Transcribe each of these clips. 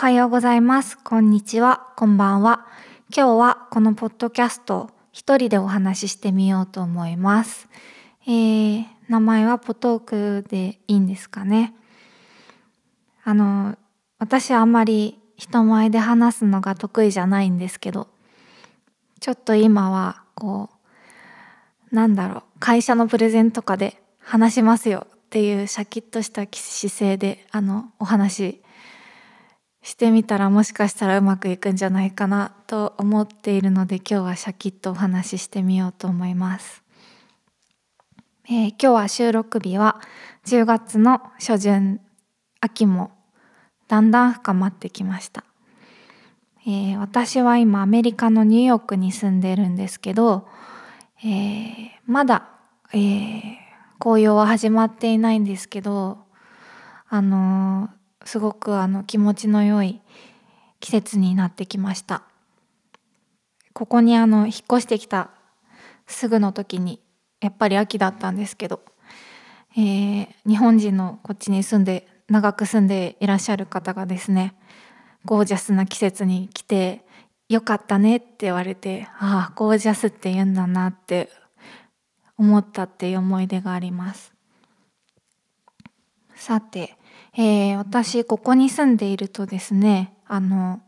はようございます。こんにちは。こんばんは。今日はこのポッドキャストを一人でお話ししてみようと思います。えー、名前はポトークでいいんですかね。あの、私あんまり人前で話すのが得意じゃないんですけど、ちょっと今はこう、なんだろう、会社のプレゼンとかで話しますよっていうシャキッとした姿勢であのお話してみたらもしかしたらうまくいくんじゃないかなと思っているので今日はシャキッとお話ししてみようと思います。えー、今日は収録日は10月の初旬秋もだんだん深まってきました、えー、私は今アメリカのニューヨークに住んでるんですけど、えー、まだ、えー、紅葉は始まっていないんですけどあのすごくあの気持ちの良い季節になってきました。ここにあの引っ越してきたすぐの時にやっぱり秋だったんですけど、えー、日本人のこっちに住んで長く住んでいらっしゃる方がですねゴージャスな季節に来てよかったねって言われてああゴージャスって言うんだなって思ったっていう思い出があります。さてえー、私ここに住んでいるとですねあの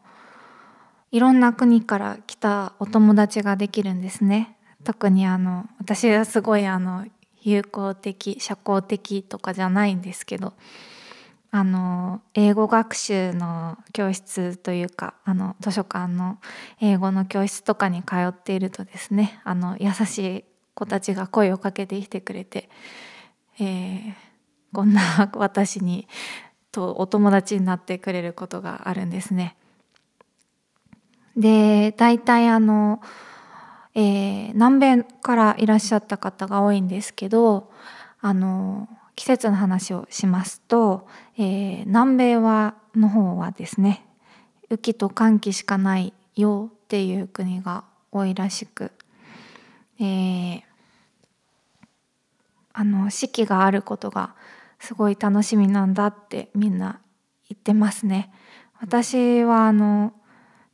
いろんな国から来たお友達ができるんですね。特にあの私はすごいあの友好的社交的とかじゃないんですけどあの英語学習の教室というかあの図書館の英語の教室とかに通っているとですねあの優しい子たちが声をかけてきてくれて、えー、こんな私にとお友達になってくれることがあるんですね。で大体あの、えー、南米からいらっしゃった方が多いんですけどあの季節の話をしますと、えー、南米はの方はですね雨季と寒気しかないよっていう国が多いらしく、えー、あの四季があることがすごい楽しみなんだってみんな言ってますね。私はあの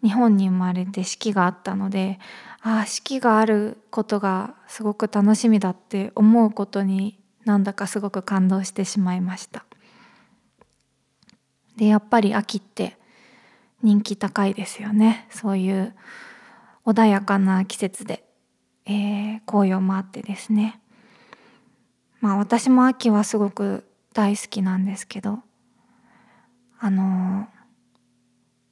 日本に生まれて四季があったのでああ四季があることがすごく楽しみだって思うことになんだかすごく感動してしまいました。でやっぱり秋って人気高いですよねそういう穏やかな季節で、えー、紅葉もあってですねまあ私も秋はすごく大好きなんですけどあの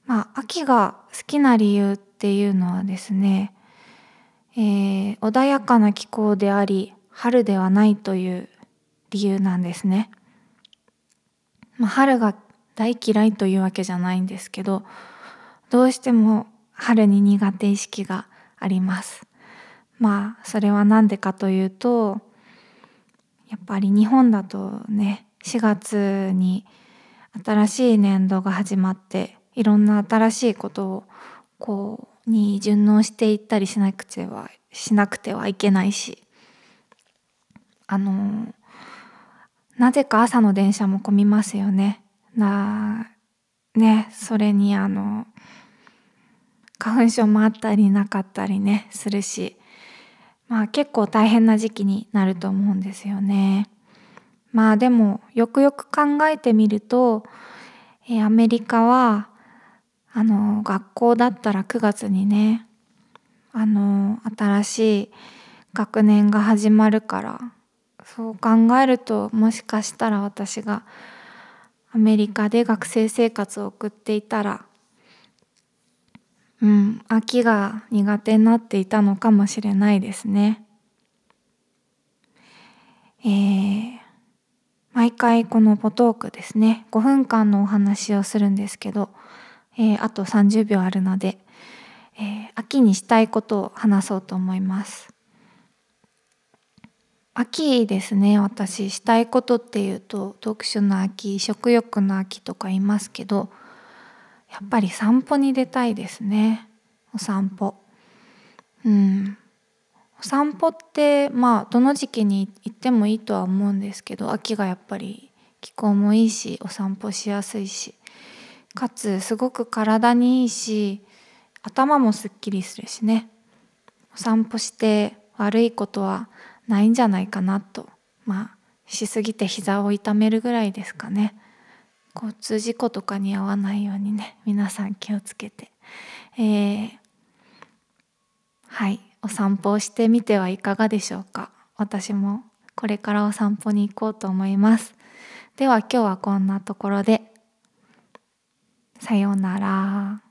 まあ秋が好きな理由っていうのはですね、えー、穏やかな気候であり春ではないという理由なんですね。まあ、春が大嫌いというわけじゃないんですけどどうしても春に苦手意識があります。まあそれは何でかというとやっぱり日本だとね4月に新しい年度が始まっていろんな新しいことをこうに順応していったりしなくてはしなくてはいけないしあのなぜか朝の電車も混みますよね。なねそれにあの花粉症もあったりなかったりねするしまあ結構大変な時期になると思うんですよね。まあでもよくよく考えてみると、え、アメリカはあの学校だったら9月にねあの新しい学年が始まるからそう考えるともしかしたら私がアメリカで学生生活を送っていたらうん秋が苦手になっていたのかもしれないですね。えー毎回このポトークですね5分間のお話をするんですけど、えー、あと30秒あるので、えー、秋にしたいことを話そうと思います。秋ですね私したいことっていうと読書の秋食欲の秋とか言いますけどやっぱり散歩に出たいですねお散歩。うん。お散歩ってまあどの時期に行ってもいいとは思うんですけど秋がやっぱり気候もいいしお散歩しやすいしかつすごく体にいいし頭もすっきりするしね。お散歩して悪いことはないんじゃないかなとまあしすぎて膝を痛めるぐらいですかね。交通事故とかに遭わないようにね皆さん気をつけて、えー、はい。お散歩をしてみてはいかがでしょうか？私もこれからお散歩に行こうと思います。では今日はこんなところで。さようなら。